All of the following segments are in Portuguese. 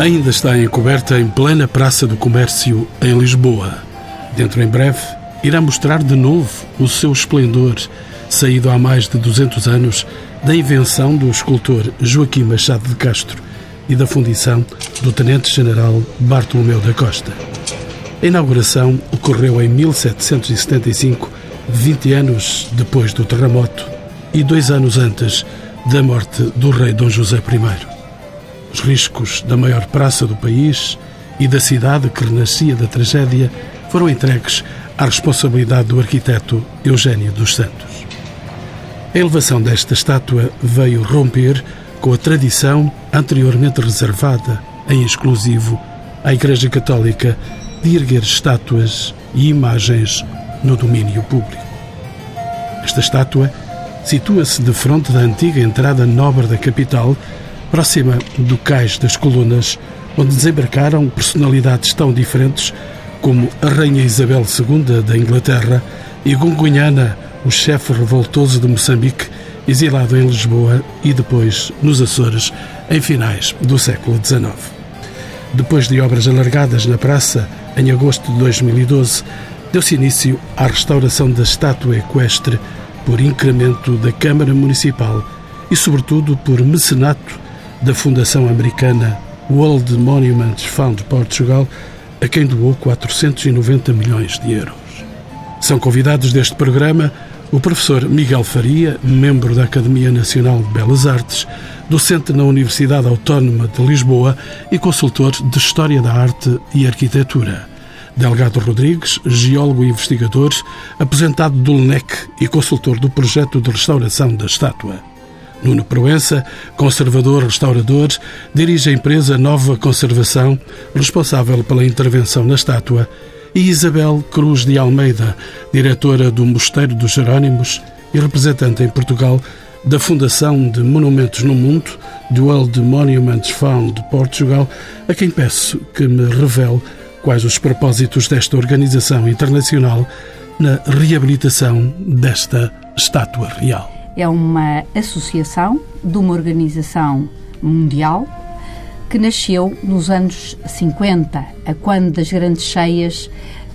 Ainda está encoberta em plena Praça do Comércio, em Lisboa. Dentro em breve, irá mostrar de novo o seu esplendor, saído há mais de 200 anos da invenção do escultor Joaquim Machado de Castro e da fundição do Tenente-General Bartolomeu da Costa. A inauguração ocorreu em 1775, 20 anos depois do terremoto e dois anos antes da morte do rei Dom José I. Os riscos da maior praça do país e da cidade que renascia da tragédia foram entregues à responsabilidade do arquiteto Eugênio dos Santos. A elevação desta estátua veio romper com a tradição anteriormente reservada, em exclusivo, à Igreja Católica de erguer estátuas e imagens no domínio público. Esta estátua situa-se de frente da antiga entrada nobre da capital próxima do cais das colunas, onde desembarcaram personalidades tão diferentes como a Rainha Isabel II da Inglaterra e Gungunhana, o chefe revoltoso de Moçambique, exilado em Lisboa e depois nos Açores, em finais do século XIX. Depois de obras alargadas na praça, em agosto de 2012, deu-se início à restauração da estátua equestre por incremento da Câmara Municipal e, sobretudo, por mecenato da Fundação Americana World Monuments Fund Portugal, a quem doou 490 milhões de euros. São convidados deste programa o professor Miguel Faria, membro da Academia Nacional de Belas Artes, docente na Universidade Autónoma de Lisboa e consultor de História da Arte e Arquitetura. Delgado Rodrigues, geólogo e investigador, aposentado do LNEC e consultor do projeto de restauração da estátua. Nuno Proença, conservador restaurador, dirige a empresa Nova Conservação, responsável pela intervenção na estátua, e Isabel Cruz de Almeida, diretora do Mosteiro dos Jerónimos e representante em Portugal da Fundação de Monumentos no Mundo, do World Monuments Fund de Portugal, a quem peço que me revele quais os propósitos desta organização internacional na reabilitação desta estátua real é uma associação de uma organização mundial que nasceu nos anos 50, a quando das grandes cheias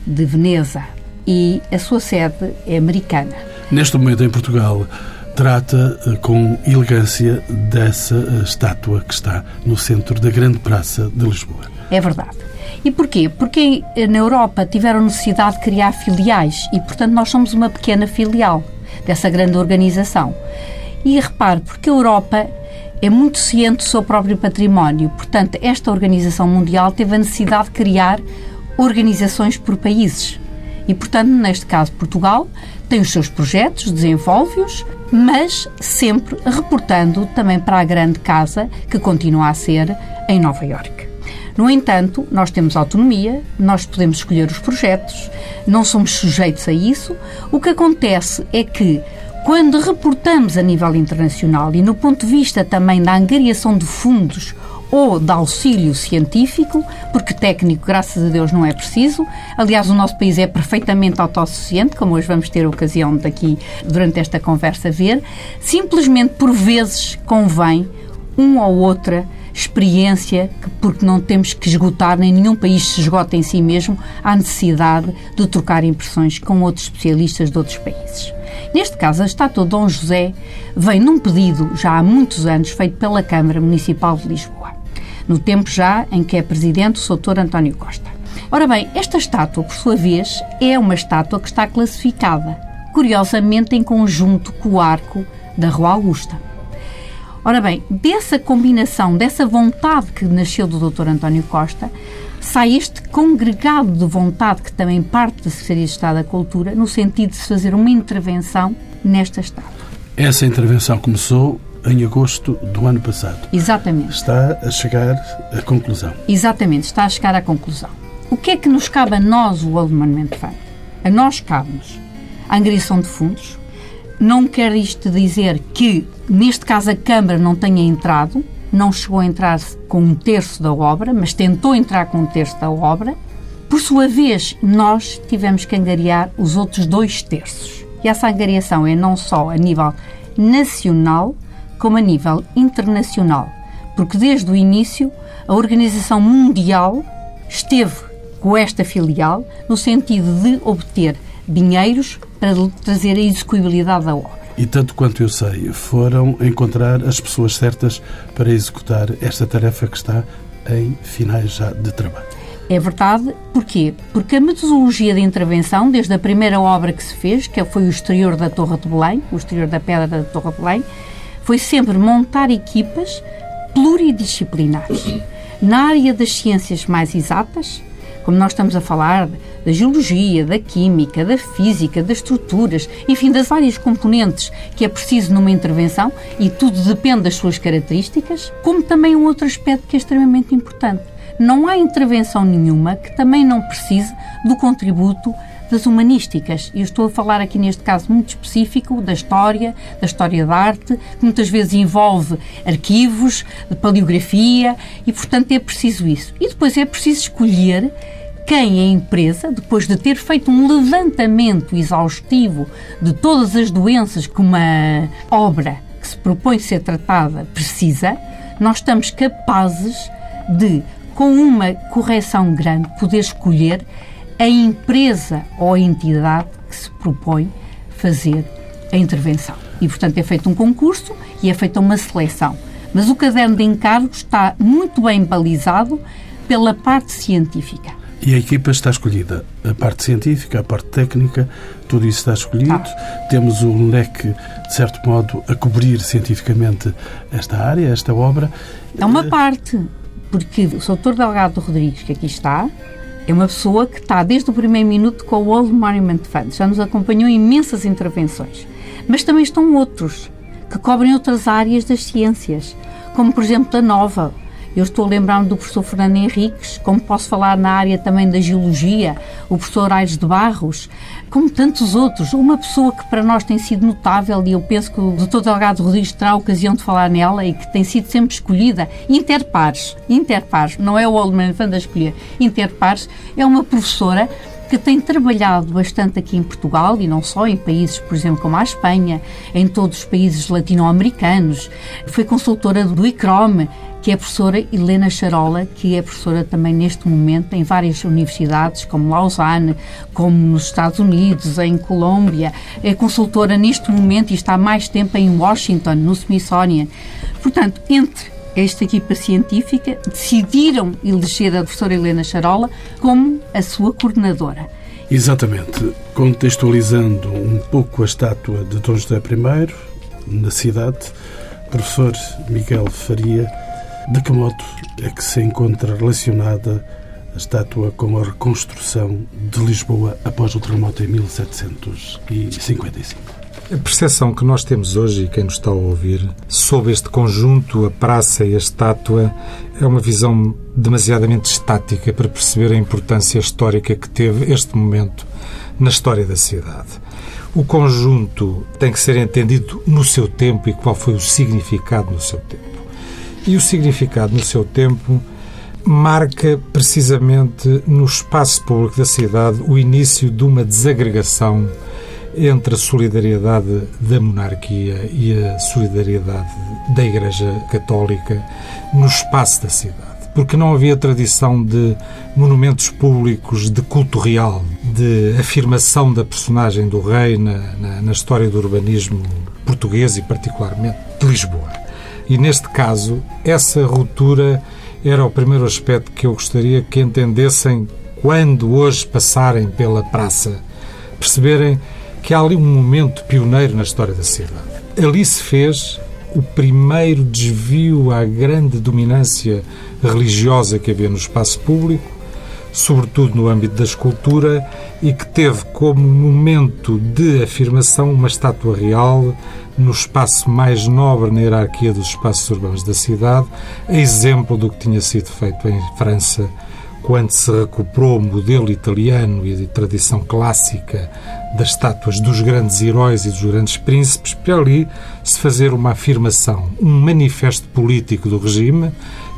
de Veneza, e a sua sede é americana. Neste momento em Portugal, trata eh, com elegância dessa eh, estátua que está no centro da grande praça de Lisboa. É verdade. E porquê? Porque na Europa tiveram necessidade de criar filiais e, portanto, nós somos uma pequena filial dessa grande organização. E repare, porque a Europa é muito ciente do seu próprio património, portanto, esta organização mundial teve a necessidade de criar organizações por países. E, portanto, neste caso, Portugal tem os seus projetos, desenvolve-os, mas sempre reportando também para a grande casa que continua a ser em Nova Iorque. No entanto, nós temos autonomia, nós podemos escolher os projetos, não somos sujeitos a isso. O que acontece é que quando reportamos a nível internacional e no ponto de vista também da angariação de fundos ou de auxílio científico, porque técnico, graças a Deus, não é preciso. Aliás, o nosso país é perfeitamente autossuficiente, como hoje vamos ter a ocasião daqui, durante esta conversa, ver. Simplesmente, por vezes, convém um ou outra experiência, porque não temos que esgotar, nem nenhum país se esgota em si mesmo, a necessidade de trocar impressões com outros especialistas de outros países. Neste caso, a estátua de Dom José vem num pedido já há muitos anos feito pela Câmara Municipal de Lisboa, no tempo já em que é presidente o Sr. António Costa. Ora bem, esta estátua, por sua vez, é uma estátua que está classificada, curiosamente em conjunto com o arco da Rua Augusta. Ora bem, dessa combinação, dessa vontade que nasceu do Dr. António Costa, sai este congregado de vontade que também parte da Secretaria de Estado da Cultura, no sentido de se fazer uma intervenção nesta estátua. Essa intervenção começou em agosto do ano passado. Exatamente. Está a chegar à conclusão. Exatamente, está a chegar à conclusão. O que é que nos cabe a nós, o World Monument Fund? A nós cabe-nos a angariação de fundos. Não quer isto dizer que, neste caso, a Câmara não tenha entrado, não chegou a entrar com um terço da obra, mas tentou entrar com um terço da obra. Por sua vez, nós tivemos que angariar os outros dois terços. E essa angariação é não só a nível nacional, como a nível internacional. Porque desde o início, a Organização Mundial esteve com esta filial no sentido de obter dinheiros para trazer a execuibilidade da obra. E tanto quanto eu sei, foram encontrar as pessoas certas para executar esta tarefa que está em finais já de trabalho. É verdade. Porquê? Porque a metodologia de intervenção, desde a primeira obra que se fez, que foi o exterior da Torre de Belém, o exterior da Pedra da Torre de Belém, foi sempre montar equipas pluridisciplinares. Na área das ciências mais exatas, como nós estamos a falar da geologia, da química, da física, das estruturas, enfim, das várias componentes que é preciso numa intervenção e tudo depende das suas características, como também um outro aspecto que é extremamente importante. Não há intervenção nenhuma que também não precise do contributo das humanísticas. Eu estou a falar aqui neste caso muito específico da história, da história da arte, que muitas vezes envolve arquivos, de paleografia e, portanto, é preciso isso. E depois é preciso escolher quem a empresa, depois de ter feito um levantamento exaustivo de todas as doenças que uma obra que se propõe ser tratada precisa, nós estamos capazes de, com uma correção grande, poder escolher a empresa ou a entidade que se propõe fazer a intervenção. E, portanto, é feito um concurso e é feita uma seleção. Mas o caderno de encargos está muito bem balizado pela parte científica. E a equipa está escolhida. A parte científica, a parte técnica, tudo isso está escolhido. Ah. Temos um leque, de certo modo, a cobrir cientificamente esta área, esta obra. É uma parte, porque o Sr. Delgado Rodrigues, que aqui está, é uma pessoa que está desde o primeiro minuto com o World Monument Fund, já nos acompanhou em imensas intervenções. Mas também estão outros que cobrem outras áreas das ciências, como por exemplo a Nova, eu estou a lembrar-me do professor Fernando Henriques, como posso falar na área também da geologia, o professor Aires de Barros, como tantos outros. Uma pessoa que para nós tem sido notável e eu penso que o Dr. Delgado Rodrigues terá a ocasião de falar nela e que tem sido sempre escolhida, Interpares. Interpares, não é o Oldman Fan a escolher. Interpares é uma professora que tem trabalhado bastante aqui em Portugal e não só, em países, por exemplo, como a Espanha, em todos os países latino-americanos. Foi consultora do ICROM, que é a professora Helena Charola, que é professora também neste momento em várias universidades, como Lausanne, como nos Estados Unidos, em Colômbia. É consultora neste momento e está mais tempo em Washington, no Smithsonian. Portanto, entre esta equipa científica decidiram eleger a professora Helena Charola como a sua coordenadora. Exatamente. Contextualizando um pouco a estátua de Dom José I na cidade, professor Miguel Faria de que modo é que se encontra relacionada a estátua com a reconstrução de Lisboa após o terremoto em 1755? A percepção que nós temos hoje, e quem nos está a ouvir, sobre este conjunto, a praça e a estátua, é uma visão demasiadamente estática para perceber a importância histórica que teve este momento na história da cidade. O conjunto tem que ser entendido no seu tempo e qual foi o significado no seu tempo. E o significado no seu tempo marca precisamente no espaço público da cidade o início de uma desagregação entre a solidariedade da monarquia e a solidariedade da Igreja Católica no espaço da cidade. Porque não havia tradição de monumentos públicos de culto real, de afirmação da personagem do rei na, na, na história do urbanismo português e, particularmente, de Lisboa. E neste caso, essa ruptura era o primeiro aspecto que eu gostaria que entendessem quando hoje passarem pela praça, perceberem que há ali um momento pioneiro na história da cidade. Ali se fez o primeiro desvio à grande dominância religiosa que havia no espaço público, sobretudo no âmbito da escultura, e que teve como momento de afirmação uma estátua real no espaço mais nobre na hierarquia dos espaços urbanos da cidade, exemplo do que tinha sido feito em França quando se recuperou o modelo italiano e de tradição clássica das estátuas dos grandes heróis e dos grandes príncipes, para ali se fazer uma afirmação, um manifesto político do regime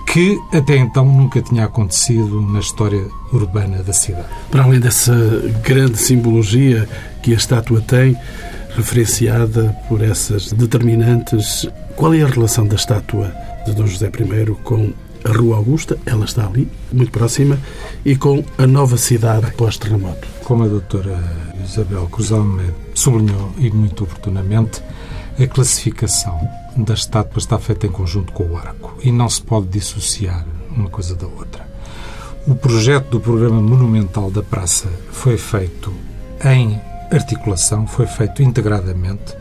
que até então nunca tinha acontecido na história urbana da cidade. Para além dessa grande simbologia que a estátua tem, referenciada por essas determinantes, qual é a relação da estátua de Dom José I com a Rua Augusta, ela está ali, muito próxima, e com a nova cidade pós-terremoto? Como a doutora Isabel Cruz Almeida sublinhou, e muito oportunamente, a classificação da estátua está feita em conjunto com o arco e não se pode dissociar uma coisa da outra. O projeto do programa monumental da praça foi feito em articulação, foi feito integradamente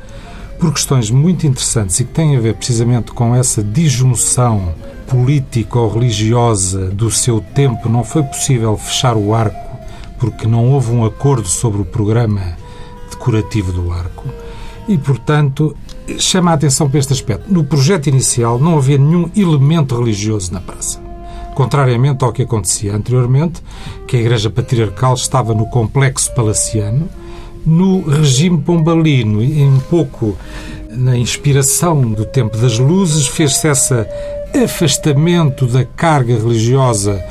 por questões muito interessantes e que têm a ver precisamente com essa disjunção política ou religiosa do seu tempo. Não foi possível fechar o arco porque não houve um acordo sobre o programa decorativo do arco e, portanto, chama a atenção para este aspecto. No projeto inicial não havia nenhum elemento religioso na praça. Contrariamente ao que acontecia anteriormente, que a Igreja Patriarcal estava no complexo palaciano, no regime pombalino, e um pouco na inspiração do tempo das luzes, fez-se esse afastamento da carga religiosa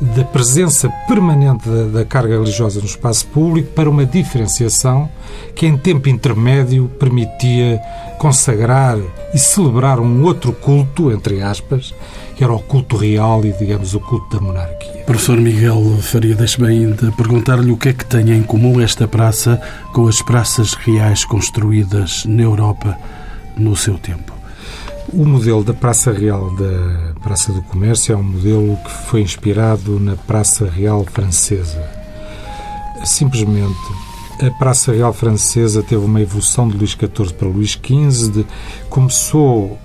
da presença permanente da, da, carga religiosa no espaço público para uma diferenciação que, em tempo intermédio, permitia consagrar e celebrar um outro culto, entre aspas, que era o culto real e, digamos, o culto da monarquia. Professor Miguel Faria, deixe-me ainda perguntar-lhe o que é que tem em comum esta praça com as praças reais construídas na Europa no seu tempo. O modelo da Praça Real da Praça do Comércio é um modelo que foi inspirado na Praça Real Francesa. Simplesmente, a Praça Real Francesa teve uma evolução de Luís XIV para Luís XV, de, começou,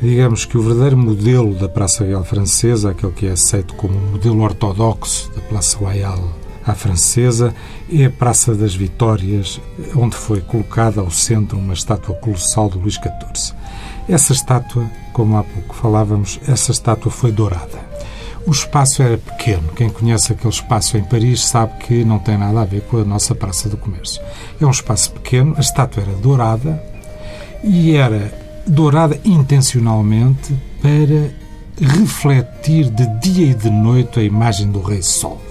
digamos que o verdadeiro modelo da Praça Real Francesa, aquele que é aceito como modelo ortodoxo da Praça Royal à francesa, é a Praça das Vitórias, onde foi colocada ao centro uma estátua colossal de Luís XIV. Essa estátua, como há pouco falávamos, essa estátua foi dourada. O espaço era pequeno. Quem conhece aquele espaço em Paris sabe que não tem nada a ver com a nossa Praça do Comércio. É um espaço pequeno, a estátua era dourada e era dourada intencionalmente para refletir de dia e de noite a imagem do Rei Sol.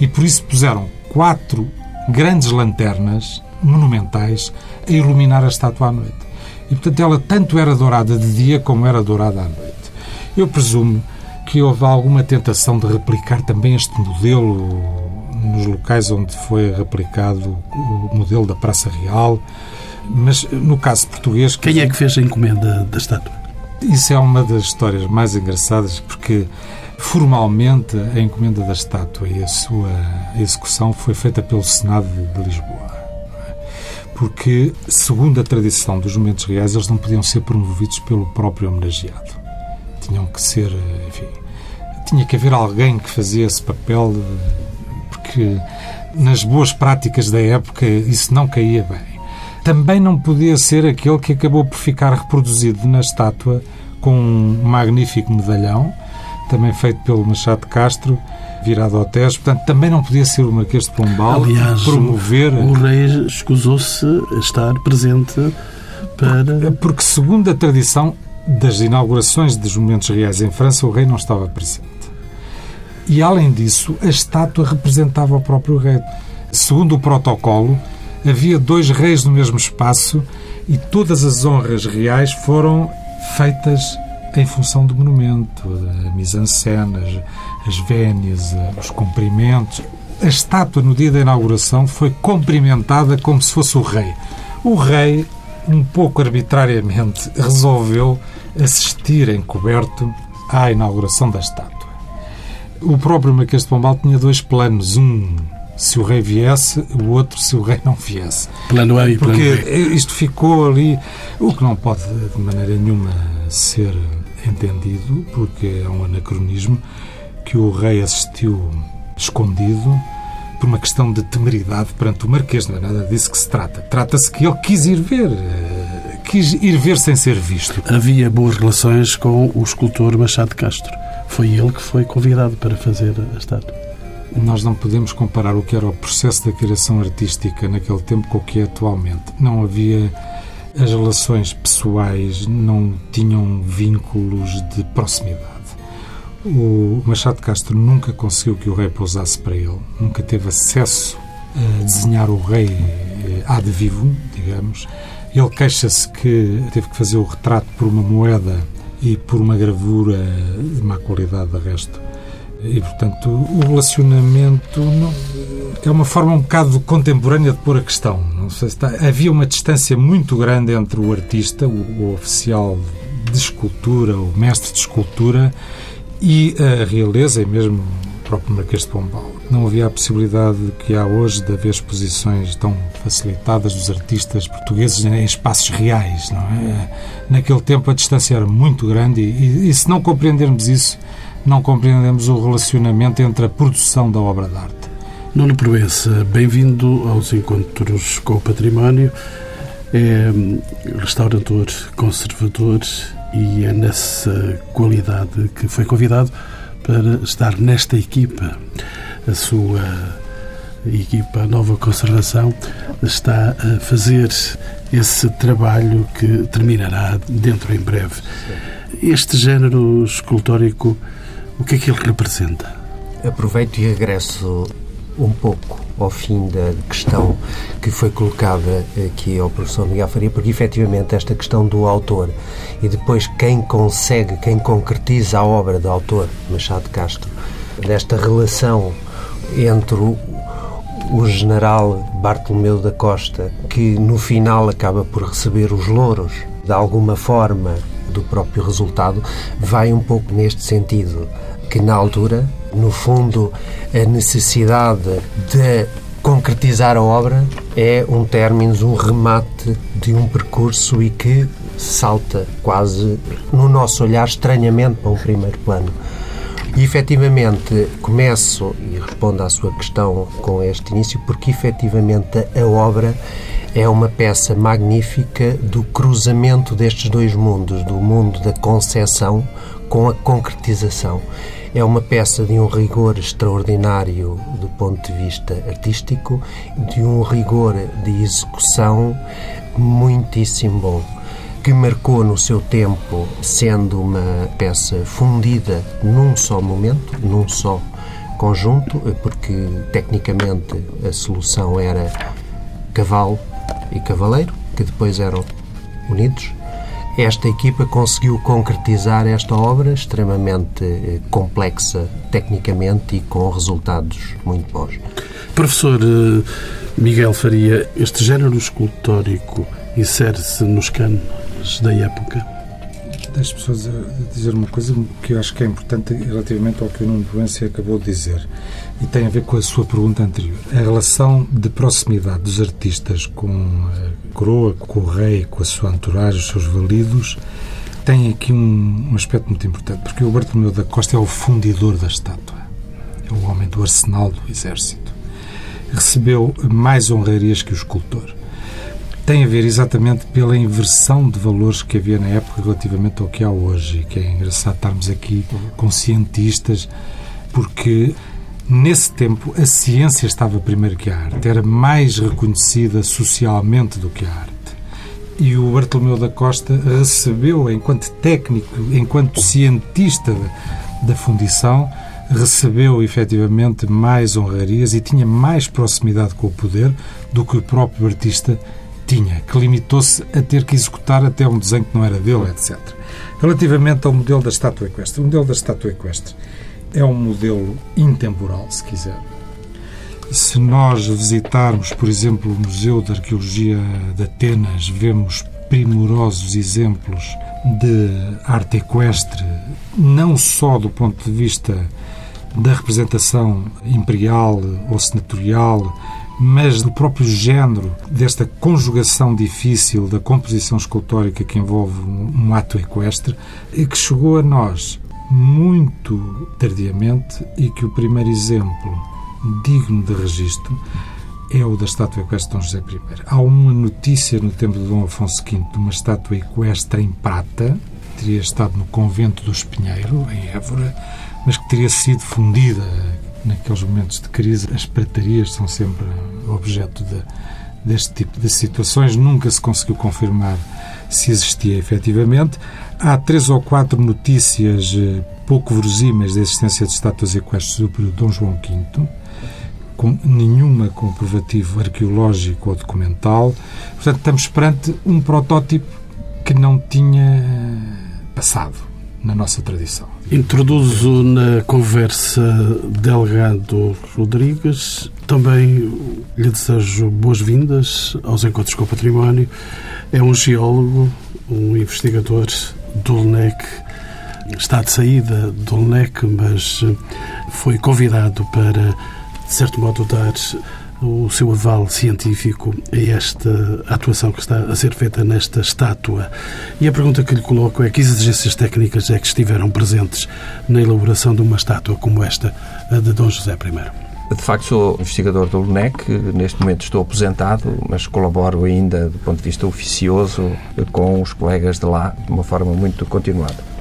E por isso puseram quatro grandes lanternas monumentais a iluminar a estátua à noite. E, portanto, ela tanto era dourada de dia como era dourada à noite. Eu presumo que houve alguma tentação de replicar também este modelo nos locais onde foi replicado o modelo da Praça Real, mas no caso português... Quem é que fez a encomenda da estátua? Isso é uma das histórias mais engraçadas, porque formalmente a encomenda da estátua e a sua execução foi feita pelo Senado de Lisboa porque, segundo a tradição dos momentos reais, eles não podiam ser promovidos pelo próprio homenageado. Tinham que ser, enfim, tinha que haver alguém que fazia esse papel, porque nas boas práticas da época isso não caía bem. Também não podia ser aquele que acabou por ficar reproduzido na estátua com um magnífico medalhão, também feito pelo Machado de Castro, virado ao Tejo, portanto também não podia ser o Marquês de Pombal Aliás, promover... o, o rei escusou-se a estar presente para... Porque, segundo a tradição das inaugurações dos momentos reais em França, o rei não estava presente. E, além disso, a estátua representava o próprio rei. Segundo o protocolo, havia dois reis no mesmo espaço e todas as honras reais foram feitas em função do monumento, a mise-en-scène, as, as vénias, os cumprimentos. A estátua, no dia da inauguração, foi cumprimentada como se fosse o rei. O rei, um pouco arbitrariamente, resolveu assistir encoberto à inauguração da estátua. O próprio Marquês de Pombal tinha dois planos. Um se o rei viesse, o outro se o rei não viesse. Plano A e plano Porque B. isto ficou ali, o que não pode de maneira nenhuma ser entendido, porque é um anacronismo, que o rei assistiu escondido por uma questão de temeridade perante o Marquês. Não é nada disso que se trata. Trata-se que ele quis ir ver, eh, quis ir ver sem ser visto. Havia boas relações com o escultor Machado Castro. Foi ele que foi convidado para fazer a estátua. Nós não podemos comparar o que era o processo da criação artística naquele tempo com o que é atualmente. Não havia as relações pessoais, não tinham vínculos de proximidade. O Machado Castro nunca conseguiu que o rei pousasse para ele, nunca teve acesso a desenhar o rei eh, ad vivo, digamos. Ele queixa-se que teve que fazer o retrato por uma moeda e por uma gravura de má qualidade, de resto. E, portanto, o relacionamento não, é uma forma um bocado contemporânea de pôr a questão. Se está, havia uma distância muito grande entre o artista, o, o oficial de escultura, o mestre de escultura, e a realeza, e mesmo o próprio Marquês de Pombal. Não havia a possibilidade que há hoje de haver exposições tão facilitadas dos artistas portugueses em espaços reais, não é? Naquele tempo a distância era muito grande e, e se não compreendermos isso, não compreendemos o relacionamento entre a produção da obra de arte. Nuno Proença, bem-vindo aos Encontros com o Património. É hum, restaurador, conservador e é nessa qualidade que foi convidado para estar nesta equipa. A sua equipa, a nova conservação, está a fazer esse trabalho que terminará dentro em breve. Este género escultórico, o que é que ele representa? Aproveito e regresso um pouco ao fim da questão que foi colocada aqui ao professor Miguel Faria, porque efetivamente esta questão do autor e depois quem consegue, quem concretiza a obra do autor, Machado Castro, desta relação entre o, o general Bartolomeu da Costa, que no final acaba por receber os louros, de alguma forma, do próprio resultado, vai um pouco neste sentido, que na altura no fundo, a necessidade de concretizar a obra é um término, um remate de um percurso e que salta quase, no nosso olhar, estranhamente para um primeiro plano. E efetivamente começo e respondo à sua questão com este início, porque efetivamente a obra é uma peça magnífica do cruzamento destes dois mundos, do mundo da concepção com a concretização. É uma peça de um rigor extraordinário do ponto de vista artístico, de um rigor de execução muitíssimo bom, que marcou no seu tempo, sendo uma peça fundida num só momento, num só conjunto, porque tecnicamente a solução era cavalo e cavaleiro, que depois eram unidos esta equipa conseguiu concretizar esta obra extremamente eh, complexa tecnicamente e com resultados muito bons. Professor eh, Miguel Faria, este género escultórico insere-se nos cânones da época? Das pessoas dizer uma coisa que eu acho que é importante relativamente ao que o Nuno Proença acabou de dizer e tem a ver com a sua pergunta anterior. A relação de proximidade dos artistas com a coroa, com o rei, com a sua entourage, os seus validos, tem aqui um, um aspecto muito importante, porque o Bartolomeu da Costa é o fundidor da estátua. É o homem do arsenal do exército. Recebeu mais honrarias que o escultor. Tem a ver exatamente pela inversão de valores que havia na época relativamente ao que há hoje, que é engraçado estarmos aqui com cientistas, porque Nesse tempo, a ciência estava primeiro que a arte, era mais reconhecida socialmente do que a arte. E o Bartolomeu da Costa recebeu, enquanto técnico, enquanto cientista da fundição, recebeu efetivamente mais honrarias e tinha mais proximidade com o poder do que o próprio artista tinha, que limitou-se a ter que executar até um desenho que não era dele, etc. Relativamente ao modelo da estátua equestre, o modelo da estátua equestre é um modelo intemporal, se quiser. Se nós visitarmos, por exemplo, o Museu de Arqueologia de Atenas, vemos primorosos exemplos de arte equestre, não só do ponto de vista da representação imperial ou senatorial, mas do próprio género desta conjugação difícil da composição escultórica que envolve um ato equestre, e que chegou a nós muito tardiamente e que o primeiro exemplo digno de registro é o da estátua equestre de Dom José I. Há uma notícia no tempo de Dom Afonso V de uma estátua equestre em prata, teria estado no convento do Espinheiro, em Évora, mas que teria sido fundida naqueles momentos de crise. As pratarias são sempre objeto de, deste tipo de situações. Nunca se conseguiu confirmar se existia efetivamente. Há três ou quatro notícias eh, pouco verosímeis da existência de estátuas equestres do período Dom João V com nenhuma comprovativo arqueológico ou documental. Portanto, estamos perante um protótipo que não tinha passado na nossa tradição. Introduzo na conversa Delgado Rodrigues. Também lhe desejo boas-vindas aos Encontros com o Património. É um geólogo, um investigador do LNEC. Está de saída do LNEC, mas foi convidado para de certo modo, dar o seu aval científico a esta atuação que está a ser feita nesta estátua. E a pergunta que lhe coloco é que exigências técnicas é que estiveram presentes na elaboração de uma estátua como esta, de Dom José I? De facto, sou investigador do LNEC, neste momento estou aposentado, mas colaboro ainda do ponto de vista oficioso com os colegas de lá de uma forma muito continuada.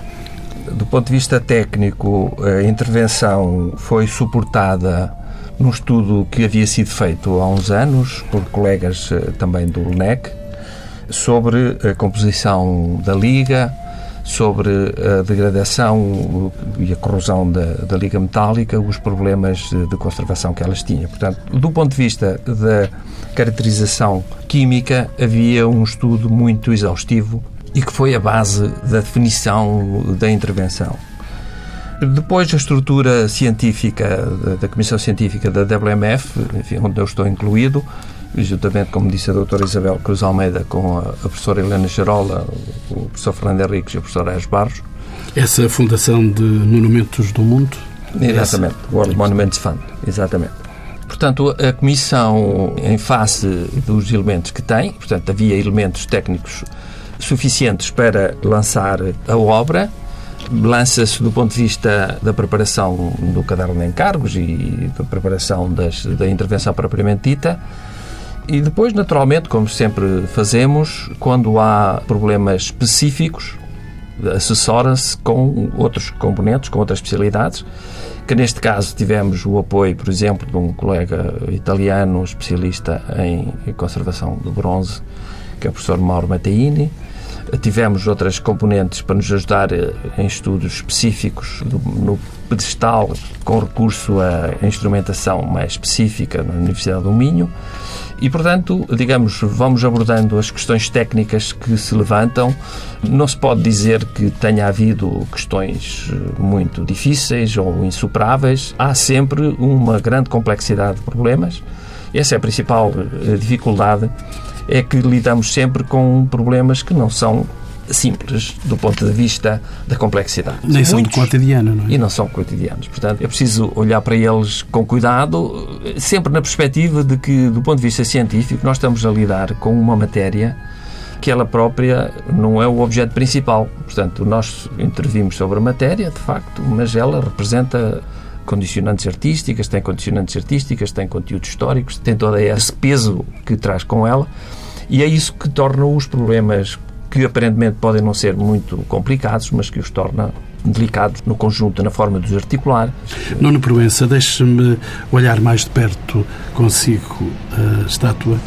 Do ponto de vista técnico, a intervenção foi suportada num estudo que havia sido feito há uns anos por colegas eh, também do LNEC sobre a composição da liga, sobre a degradação e a corrosão da, da liga metálica, os problemas de, de conservação que elas tinham. Portanto, do ponto de vista da caracterização química, havia um estudo muito exaustivo e que foi a base da definição da intervenção. Depois, a estrutura científica da Comissão Científica da WMF, enfim, onde eu estou incluído, juntamente, como disse a doutora Isabel Cruz Almeida, com a, professora Helena Gerola, o professor Fernando Henriques e o professor Aires Barros. Essa fundação de monumentos do mundo? Exatamente, Essa... World Monuments Fund, exatamente. Portanto, a Comissão, em face dos elementos que tem, portanto, havia elementos técnicos suficientes para lançar a obra, lança-se do ponto de vista da preparação do caderno de encargos e da preparação das, da intervenção propriamente dita. E depois, naturalmente, como sempre fazemos, quando há problemas específicos, assessora-se com outros componentes, com outras especialidades, que neste caso tivemos o apoio, por exemplo, de um colega italiano especialista em conservação do bronze, que é o professor Mauro Matteini, Tivemos outras componentes para nos ajudar eh, em estudos específicos no pedestal, com recurso a instrumentação mais específica na Universidade do Minho. E, portanto, digamos, vamos abordando as questões técnicas que se levantam. Não se pode dizer que tenha havido questões eh, muito difíceis ou insuperáveis. Há sempre uma grande complexidade de problemas. Essa é a principal eh, dificuldade é que lidamos sempre com problemas que não são simples do ponto de vista da complexidade. Nem são do cotidiano, não é? E não são cotidianos. Portanto, é preciso olhar para eles com cuidado, sempre na perspectiva de que, do ponto de vista científico, nós estamos a lidar com uma matéria que ela própria não é o objeto principal. Portanto, nós intervimos sobre a matéria, de facto, mas ela representa condicionantes artísticas, tem condicionantes artísticas, tem conteúdos históricos, tem todo esse peso que traz com ela e é isso que torna os problemas que aparentemente podem não ser muito complicados, mas que os torna delicados no conjunto, na forma de os articular. Nuno Proença, deixe-me olhar mais de perto consigo a estátua.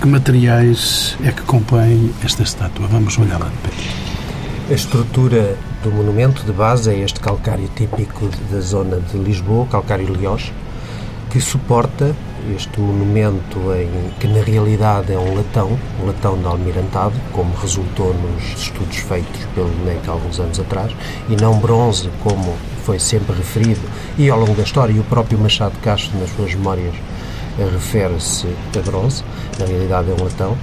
Que materiais é que compõem esta estátua? Vamos olhar lá de perto. A estrutura do monumento de base é este calcário típico da zona de Lisboa, calcário Liós, que suporta este monumento em, que na realidade é um latão, um latão de almirantado, como resultou nos estudos feitos pelo NEC há alguns anos atrás, e não bronze, como foi sempre referido, e ao longo da história, e o próprio Machado Castro, nas suas memórias, refere-se a bronze, na realidade é um latão,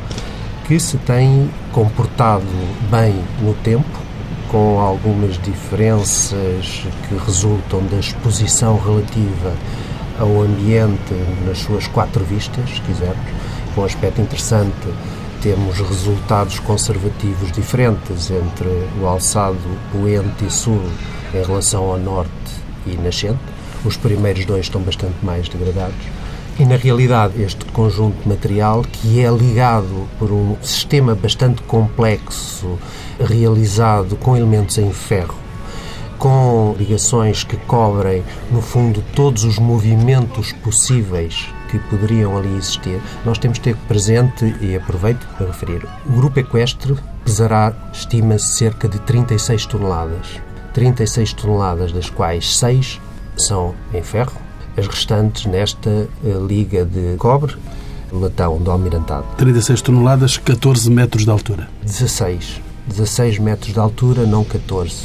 que se tem comportado bem no tempo, com algumas diferenças que resultam da exposição relativa ao ambiente nas suas quatro vistas, se quisermos. Um aspecto interessante, temos resultados conservativos diferentes entre o alçado poente e sul em relação ao norte e nascente. Os primeiros dois estão bastante mais degradados. E, na realidade, este conjunto de material, que é ligado por um sistema bastante complexo, realizado com elementos em ferro, com ligações que cobrem, no fundo, todos os movimentos possíveis que poderiam ali existir, nós temos de ter presente, e aproveito para referir, o grupo equestre pesará, estima-se, cerca de 36 toneladas. 36 toneladas, das quais 6 são em ferro, as restantes nesta eh, liga de cobre, latão do almirantado. 36 toneladas, 14 metros de altura. 16. 16 metros de altura, não 14.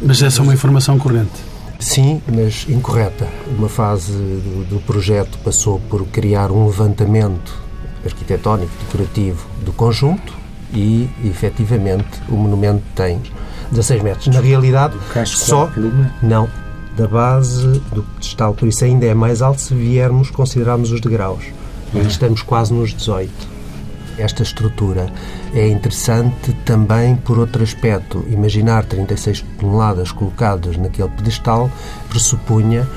Mas essa é uma informação corrente. Sim, mas incorreta. Uma fase do, do projeto passou por criar um levantamento arquitetónico, decorativo do conjunto e, efetivamente, o monumento tem 16 metros. Na realidade, só... Não, da base do pedestal, por isso ainda é mais alto se viermos considerarmos os degraus. E estamos quase nos 18. Esta estrutura é interessante também por outro aspecto. Imaginar 36 toneladas colocadas naquele pedestal pressupunha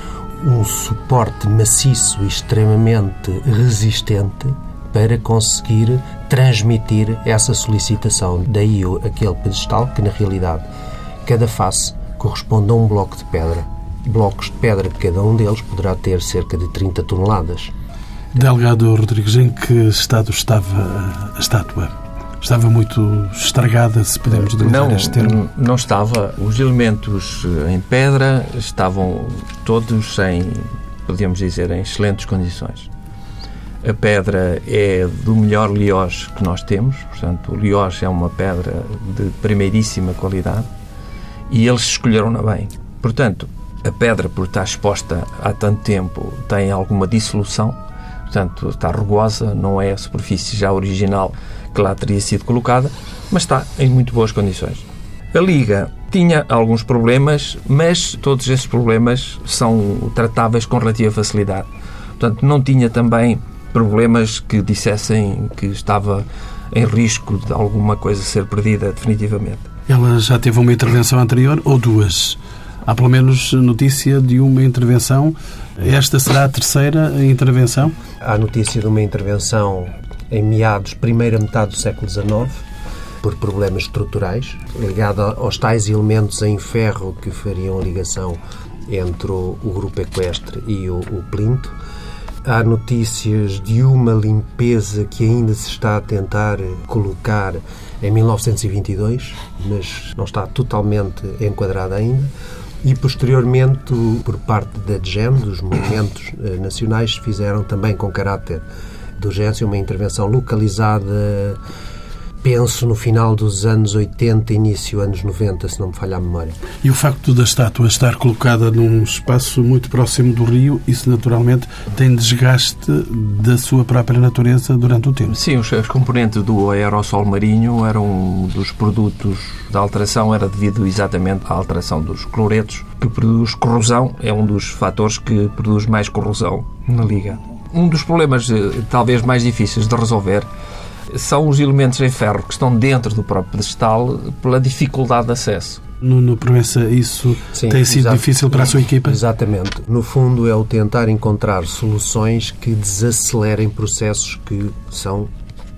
um suporte maciço e extremamente resistente para conseguir transmitir essa solicitação. Daí aquele pedestal que, na realidade, cada face corresponde a um bloco de pedra. Blocos de pedra, cada um deles poderá ter cerca de 30 toneladas. Delgado Rodrigues, em que estado estava a estátua? Estava muito estragada, se podemos denominar não, este termo? Não estava. Os elementos em pedra estavam todos em, podíamos dizer, em excelentes condições. A pedra é do melhor liós que nós temos, portanto, o liós é uma pedra de primeiríssima qualidade e eles escolheram-na bem. Portanto, a pedra, por estar exposta há tanto tempo, tem alguma dissolução, portanto, está rugosa, não é a superfície já original que lá teria sido colocada, mas está em muito boas condições. A liga tinha alguns problemas, mas todos esses problemas são tratáveis com relativa facilidade. Portanto, não tinha também problemas que dissessem que estava em risco de alguma coisa ser perdida definitivamente. Ela já teve uma intervenção anterior ou duas? Há pelo menos notícia de uma intervenção. Esta será a terceira intervenção? Há notícia de uma intervenção em meados, primeira metade do século XIX, por problemas estruturais, ligada aos tais elementos em ferro que fariam a ligação entre o, grupo equestre e o, o plinto. Há notícias de uma limpeza que ainda se está a tentar colocar em 1922, mas não está totalmente enquadrada ainda. E, posteriormente, por parte da DGEM, dos movimentos nacionais, fizeram também com caráter de urgência uma intervenção localizada, penso, no final dos anos 80, início anos 90, se não me falha a memória. E o facto da estátua estar colocada num espaço muito próximo do rio, isso naturalmente tem desgaste da sua própria natureza durante o tempo? Sim, os, os componentes do aerossol marinho eram um dos produtos da alteração, era devido exatamente à alteração dos cloretos, que produz corrosão, é um dos fatores que produz mais corrosão na liga. Um dos problemas talvez mais difíceis de resolver são os elementos em ferro que estão dentro do próprio pedestal pela dificuldade de acesso. No, no Proença, isso Sim, tem sido difícil para a sua equipa? Exatamente. No fundo, é o tentar encontrar soluções que desacelerem processos que são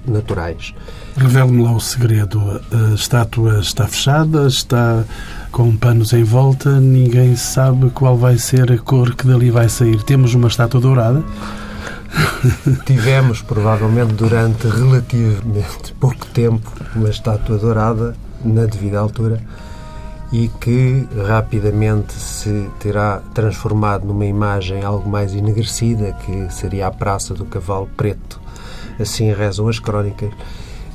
naturais. Revele-me lá o segredo. A estátua está fechada, está com panos em volta, ninguém sabe qual vai ser a cor que dali vai sair. Temos uma estátua dourada Tivemos, provavelmente, durante relativamente pouco tempo, uma estátua dourada na devida altura e que rapidamente se terá transformado numa imagem algo mais enegrecida, que seria a Praça do Cavalo Preto. Assim rezam as crónicas.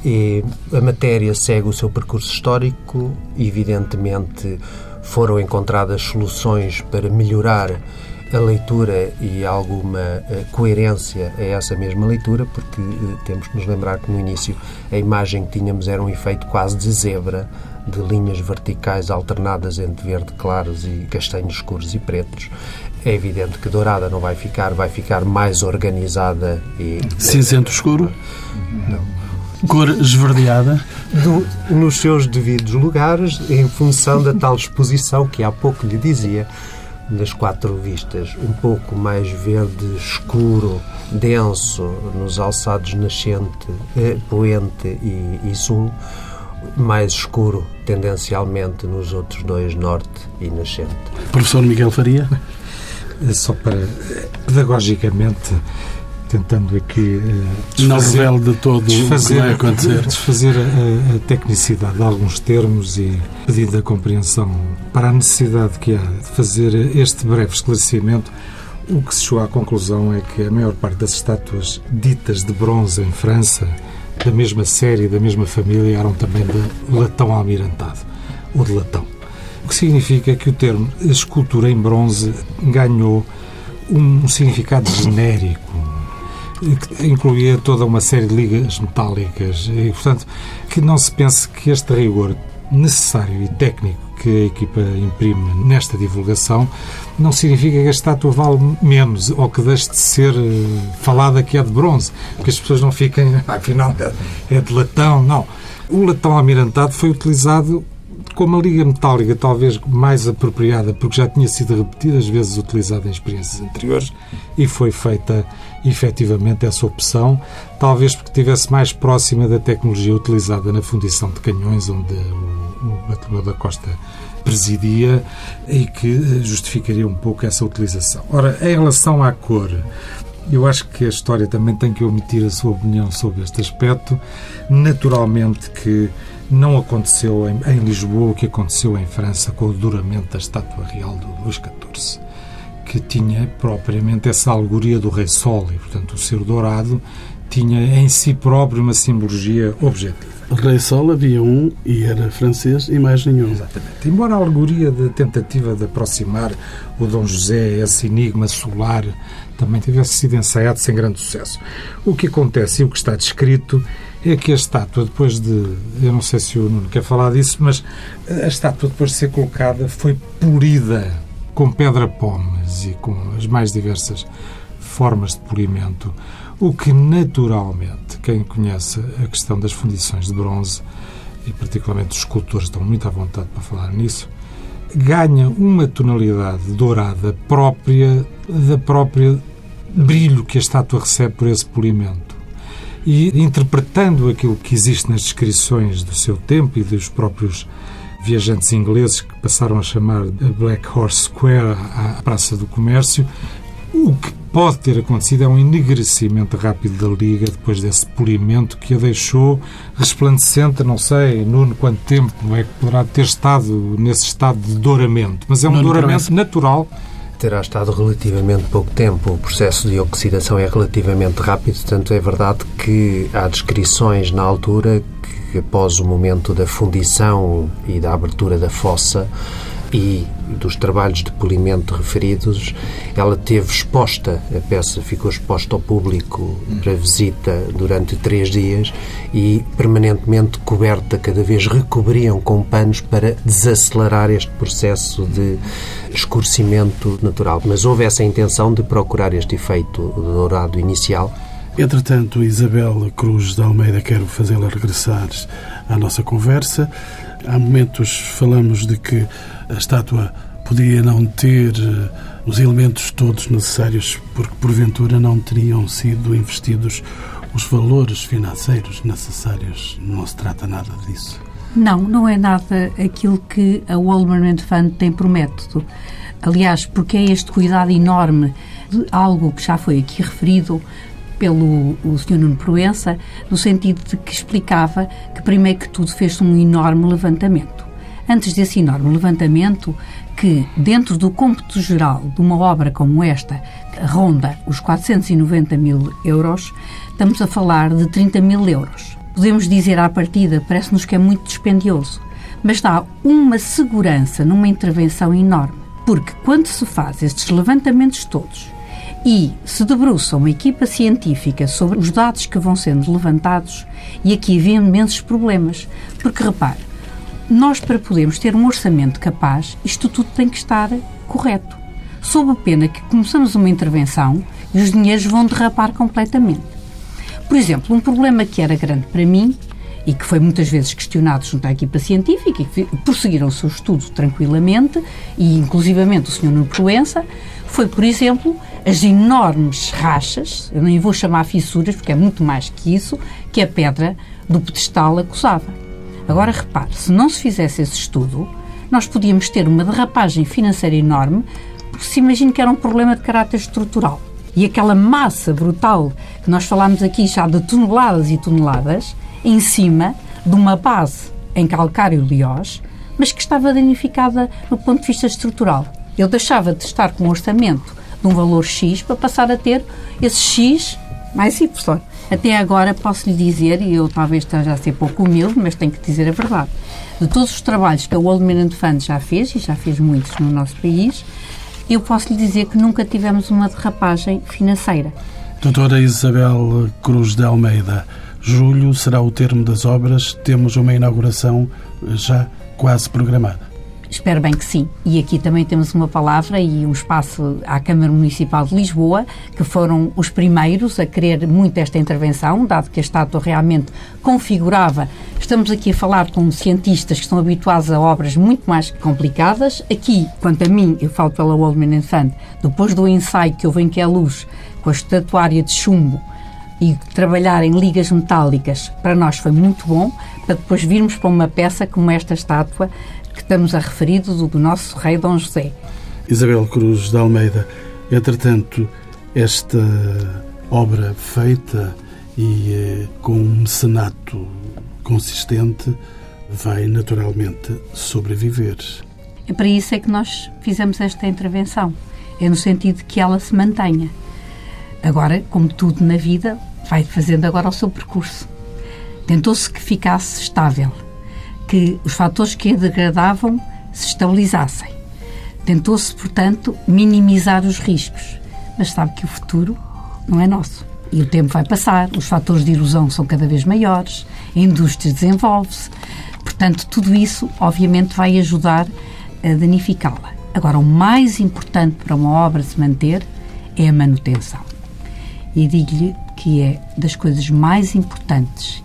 E a matéria segue o seu percurso histórico, evidentemente foram encontradas soluções para melhorar a leitura e alguma eh, coerência a essa mesma leitura, porque eh, temos que nos lembrar que no início a imagem que tínhamos era um efeito quase de zebra, de linhas verticais alternadas entre verde claros e castanhos escuros e pretos. É evidente que dourada não vai ficar, vai ficar mais organizada e. Cinzento escuro? Não. Cor esverdeada? Do, nos seus devidos lugares, em função da tal exposição que há pouco lhe dizia, das quatro vistas, um pouco mais verde escuro, denso nos alçados nascente, eh, poente e, e sul, mais escuro tendencialmente nos outros dois, norte e nascente. Professor Miguel Faria? Só para, pedagogicamente, tentando aqui não revele de todo desfazer, o que vai acontecer. Desfazer a, a, tecnicidade de alguns termos e pedindo a compreensão para a necessidade que há de fazer este breve esclarecimento. O que se chegou à conclusão é que a maior parte das estátuas ditas de bronze em França, da mesma série, da mesma família, eram também de latão almirantado, ou de latão. O que significa que o termo escultura em bronze ganhou um significado genérico, que incluía toda uma série de ligas metálicas e, portanto, que não se pense que este rigor necessário e técnico que a equipa imprime nesta divulgação não significa que a estátua vale menos ou que deixe de ser eh, falada que é de bronze, que as pessoas não fiquem, afinal, é de latão, não. O latão almirantado foi utilizado com uma liga metálica talvez mais apropriada, porque já tinha sido repetidas vezes utilizada em experiências anteriores e foi feita efetivamente essa opção, talvez porque estivesse mais próxima da tecnologia utilizada na fundição de canhões, onde o, o batalhão da Costa presidia e que eh, justificaria um pouco essa utilização. Ora, em relação à cor, eu acho que a história também tem que omitir a sua opinião sobre este aspecto. Naturalmente que não aconteceu em, em, Lisboa o que aconteceu em França com o duramento da estátua real do Luís XIV, que tinha propriamente essa alegoria do Rei Sol e, portanto, o ser dourado tinha em si próprio uma simbologia objetiva. Rei Sol havia um e era francês e mais nenhum. Exatamente. Embora a alegoria de tentativa de aproximar o Dom José, esse enigma solar, também tivesse sido ensaiado sem grande sucesso. O que acontece e o que está descrito é que a estátua, depois de. Eu não sei se o Nuno quer falar disso, mas a estátua, depois de ser colocada, foi polida com pedra pomes e com as mais diversas formas de polimento, o que naturalmente, quem conhece a questão das fundições de bronze, e particularmente os escultores estão muito à vontade para falar nisso, ganha uma tonalidade dourada própria da própria brilho que a estátua recebe por esse polimento e interpretando aquilo que existe nas descrições do seu tempo e dos próprios viajantes ingleses que passaram a chamar a Black Horse Square a Praça do Comércio, o que pode ter acontecido é um enegrecimento rápido da Liga depois desse polimento que a deixou resplandecente, não sei, Nuno, quanto tempo é que poderá ter estado nesse estado de douramento, mas é um douramento natural terá estado relativamente pouco tempo. O processo de oxidação é relativamente rápido, tanto é verdade que há descrições na altura que, após o momento da fundição e da abertura da fossa, e dos trabalhos de polimento referidos, ela teve exposta, a peça ficou exposta ao público para visita durante três dias e permanentemente coberta, cada vez recobriam com panos para desacelerar este processo de escurecimento natural. Mas houve essa intenção de procurar este efeito dourado inicial. Entretanto, Isabel Cruz de Almeida, quero fazê-la regressar à nossa conversa. Há momentos falamos de que a estátua podia não ter eh, os elementos todos necessários porque porventura não teriam sido investidos os valores financeiros necessários. Não se trata nada disso. Não, não é nada aquilo que a Wallman Fund tem por método. Aliás, porque é este cuidado enorme de algo que já foi aqui referido pelo o Sr. Nuno Proença, no sentido de que explicava que, primeiro que tudo, fez um enorme levantamento antes desse enorme levantamento, que, dentro do cômputo geral de uma obra como esta, ronda os 490 mil euros, estamos a falar de 30 mil euros. Podemos dizer à partida, parece-nos que é muito dispendioso, mas dá uma segurança numa intervenção enorme, porque quando se faz estes levantamentos todos e se debruça uma equipa científica sobre os dados que vão sendo levantados, e aqui havia imensos problemas, porque repare, nós, para podermos ter um orçamento capaz, isto tudo tem que estar correto. Sob a pena que começamos uma intervenção e os dinheiros vão derrapar completamente. Por exemplo, um problema que era grande para mim e que foi muitas vezes questionado junto à equipa científica e que prosseguiram o seu estudo tranquilamente, e inclusivamente o Sr. Nuno Proença, foi, por exemplo, as enormes rachas, eu nem vou chamar fissuras, porque é muito mais que isso, que a pedra do pedestal acusava. Agora repare, se não se fizesse esse estudo, nós podíamos ter uma derrapagem financeira enorme, porque se imagina que era um problema de caráter estrutural. E aquela massa brutal que nós falámos aqui já de toneladas e toneladas, em cima de uma base em calcário liós, mas que estava danificada no ponto de vista estrutural. Ele deixava de estar com um orçamento de um valor X para passar a ter esse X mais Y. Até agora posso lhe dizer, e eu talvez esteja a ser pouco humilde, mas tenho que dizer a verdade, de todos os trabalhos que a World Minute Fund já fez, e já fez muitos no nosso país, eu posso lhe dizer que nunca tivemos uma derrapagem financeira. Doutora Isabel Cruz de Almeida, julho será o termo das obras, temos uma inauguração já quase programada. Espero bem que sim. E aqui também temos uma palavra e um espaço à Câmara Municipal de Lisboa, que foram os primeiros a querer muito esta intervenção, dado que a estátua realmente configurava. Estamos aqui a falar com cientistas que estão habituados a obras muito mais complicadas. Aqui, quanto a mim, eu falo pela Waldman Fund, depois do ensaio que houve em que é luz, com a estatuária de chumbo, e trabalhar em ligas metálicas para nós foi muito bom, para depois virmos para uma peça como esta estátua que estamos a referir do, nosso rei Dom José. Isabel Cruz de Almeida, entretanto, esta obra feita e eh, com um mecenato consistente vai naturalmente sobreviver. É para isso é que nós fizemos esta intervenção. É no sentido de que ela se mantenha. Agora, como tudo na vida, vai fazendo agora o seu percurso. Tentou-se que ficasse estável que os fatores que a degradavam se estabilizassem. Tentou-se, portanto, minimizar os riscos. Mas sabe que o futuro não é nosso. E o tempo vai passar, os fatores de erosão são cada vez maiores, a indústria desenvolve-se. Portanto, tudo isso, obviamente, vai ajudar a danificá-la. Agora, o mais importante para uma obra se manter é a manutenção. E digo-lhe que é das coisas mais importantes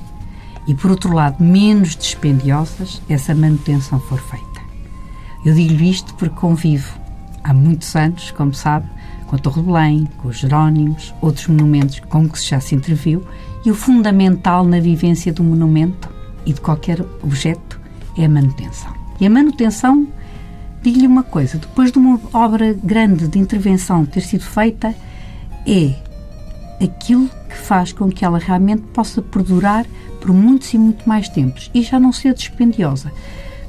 e, por outro lado, menos dispendiosas essa manutenção for feita. Eu digo-lhe isto porque convivo há muitos anos, como sabe, com a Torre de Belém, com os Jerónimos, outros monumentos com que já se interviu, e o fundamental na vivência do monumento e de qualquer objeto é a manutenção. E a manutenção, digo-lhe uma coisa, depois de uma obra grande de intervenção ter sido feita, é aquilo que faz com que ela realmente possa perdurar por muitos e muito mais tempos e já não ser dispendiosa,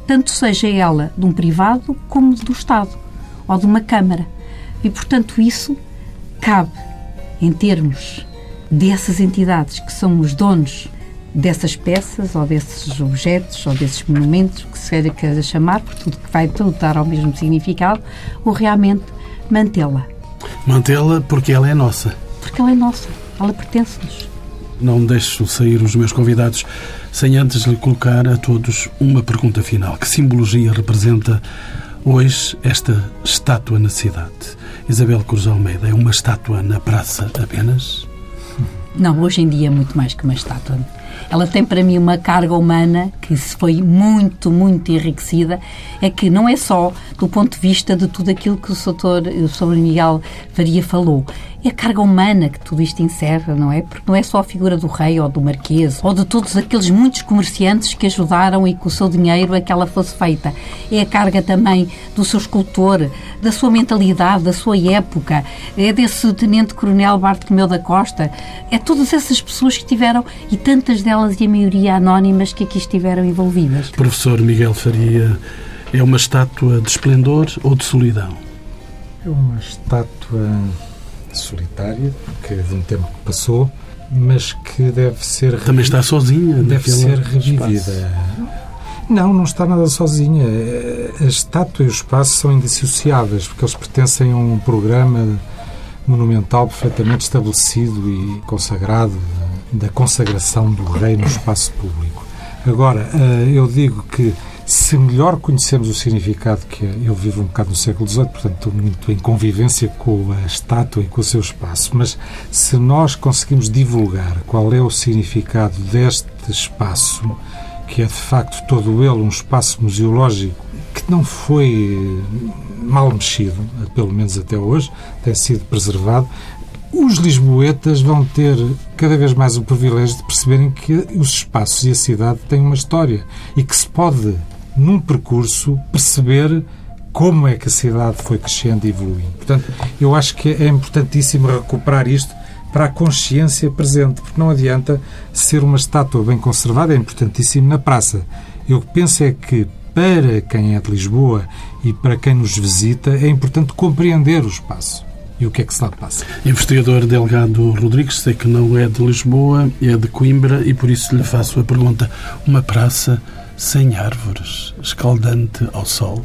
tanto seja ela de um privado como do Estado ou de uma Câmara. E, portanto, isso cabe, em termos dessas entidades que são os donos dessas peças ou desses objetos ou desses monumentos, que se queira chamar, por tudo que vai tudo dar ao mesmo significado, ou realmente mantê-la. Mantê-la porque ela é nossa. Porque ela é nossa, ela pertence-nos não deixo sair os meus convidados sem antes lhe colocar a todos uma pergunta final. Que simbologia representa hoje esta estátua na cidade? Isabel Cruz Almeida é uma estátua na praça apenas? Não, hoje em dia é muito mais que uma estátua. Ela tem para mim uma carga humana que se foi muito, muito enriquecida. É que não é só do ponto de vista de tudo aquilo que o Sr. Miguel Faria falou é a carga humana que tudo isto encerra, não é? Porque não é só a figura do rei ou do marquês ou de todos aqueles muitos comerciantes que ajudaram e com o seu dinheiro a que ela fosse feita. É a carga também do seu escultor, da sua mentalidade, da sua época, é desse tenente-coronel Bartolomeu da Costa, é todas essas pessoas que tiveram, e tantas delas e a maioria anónimas que aqui estiveram envolvidas. Professor Miguel Faria, é uma estátua de esplendor ou de solidão? É uma estátua solitária, que de um tempo passou, mas que deve ser. Também está sozinha, deve ser revivida. Espaço. Não, não está nada sozinha. A estátua e o espaço são indissociáveis, porque eles pertencem a um programa monumental perfeitamente estabelecido e consagrado da consagração do rei no espaço público. Agora, eh, eu digo que se melhor conhecemos o significado que é, eu vivo um bocado no século XVIII, portanto estou muito em convivência com a estátua e com o seu espaço, mas se nós conseguimos divulgar qual é o significado deste espaço, que é de facto todo ele um espaço museológico que não foi mal mexido, pelo menos até hoje, tem sido preservado, os lisboetas vão ter cada vez mais o privilégio de perceberem que os espaços e a cidade têm uma história e que se pode, num percurso, perceber como é que a cidade foi crescendo e evoluindo. Portanto, eu acho que é importantíssimo recuperar isto para a consciência presente, porque não adianta ser uma estátua bem conservada, é importantíssimo na praça. Eu penso é que para quem é de Lisboa e para quem nos visita, é importante compreender o espaço e o que é que se lá passa. Investigador Delgado Rodrigues, sei que não é de Lisboa, é de Coimbra e por isso lhe faço a pergunta: uma praça sem árvores, escaldante ao sol?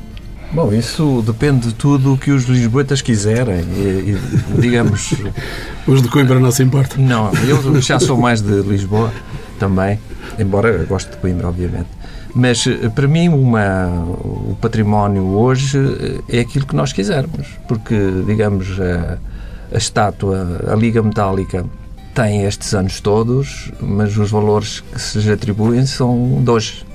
Bom, isso depende de tudo o que os lisboetas quiserem. E, e, digamos. os de Coimbra não se importam? Não, eu já sou mais de Lisboa também, embora goste de Coimbra, obviamente. Mas eh, para mim uma, o património hoje eh, é aquilo que nós quisermos, porque digamos a, a estátua, a liga metálica tem estes anos todos, mas os valores que se atribuem são de hoje.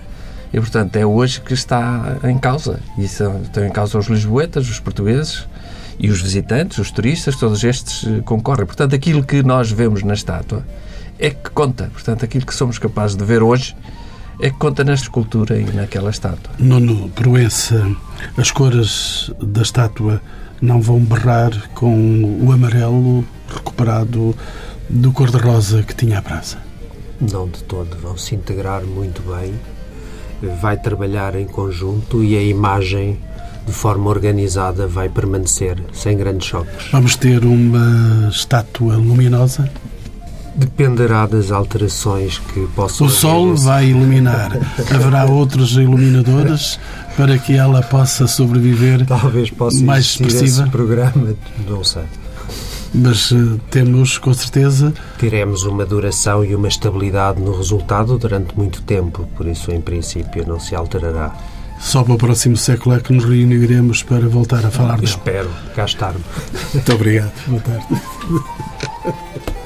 E, portanto, é hoje que está em causa. E estão em causa os lisboetas, os portugueses e os visitantes, os turistas, todos estes eh, concorrem. Portanto, aquilo que nós vemos na estátua é que conta. Portanto, aquilo que somos capazes de ver hoje é que conta na escultura e naquela estátua. Nuno Proença, as cores da estátua não vão berrar com o amarelo recuperado do cor-de-rosa que tinha a praça? Não de todo, vão se integrar muito bem, vai trabalhar em conjunto e a imagem de forma organizada vai permanecer sem grandes choques. Vamos ter uma estátua luminosa? Dependerá das alterações que possam O Sol vai iluminar. Haverá outros iluminadores para que ela possa sobreviver Talvez possa mais expressiva. esse programa, não sei. Mas uh, temos, com certeza... Teremos uma duração e uma estabilidade no resultado durante muito tempo, por isso, em princípio, não se alterará. Só para o próximo século é que nos reuniremos para voltar a falar dele. Espero cá estar. Muito obrigado. Boa tarde.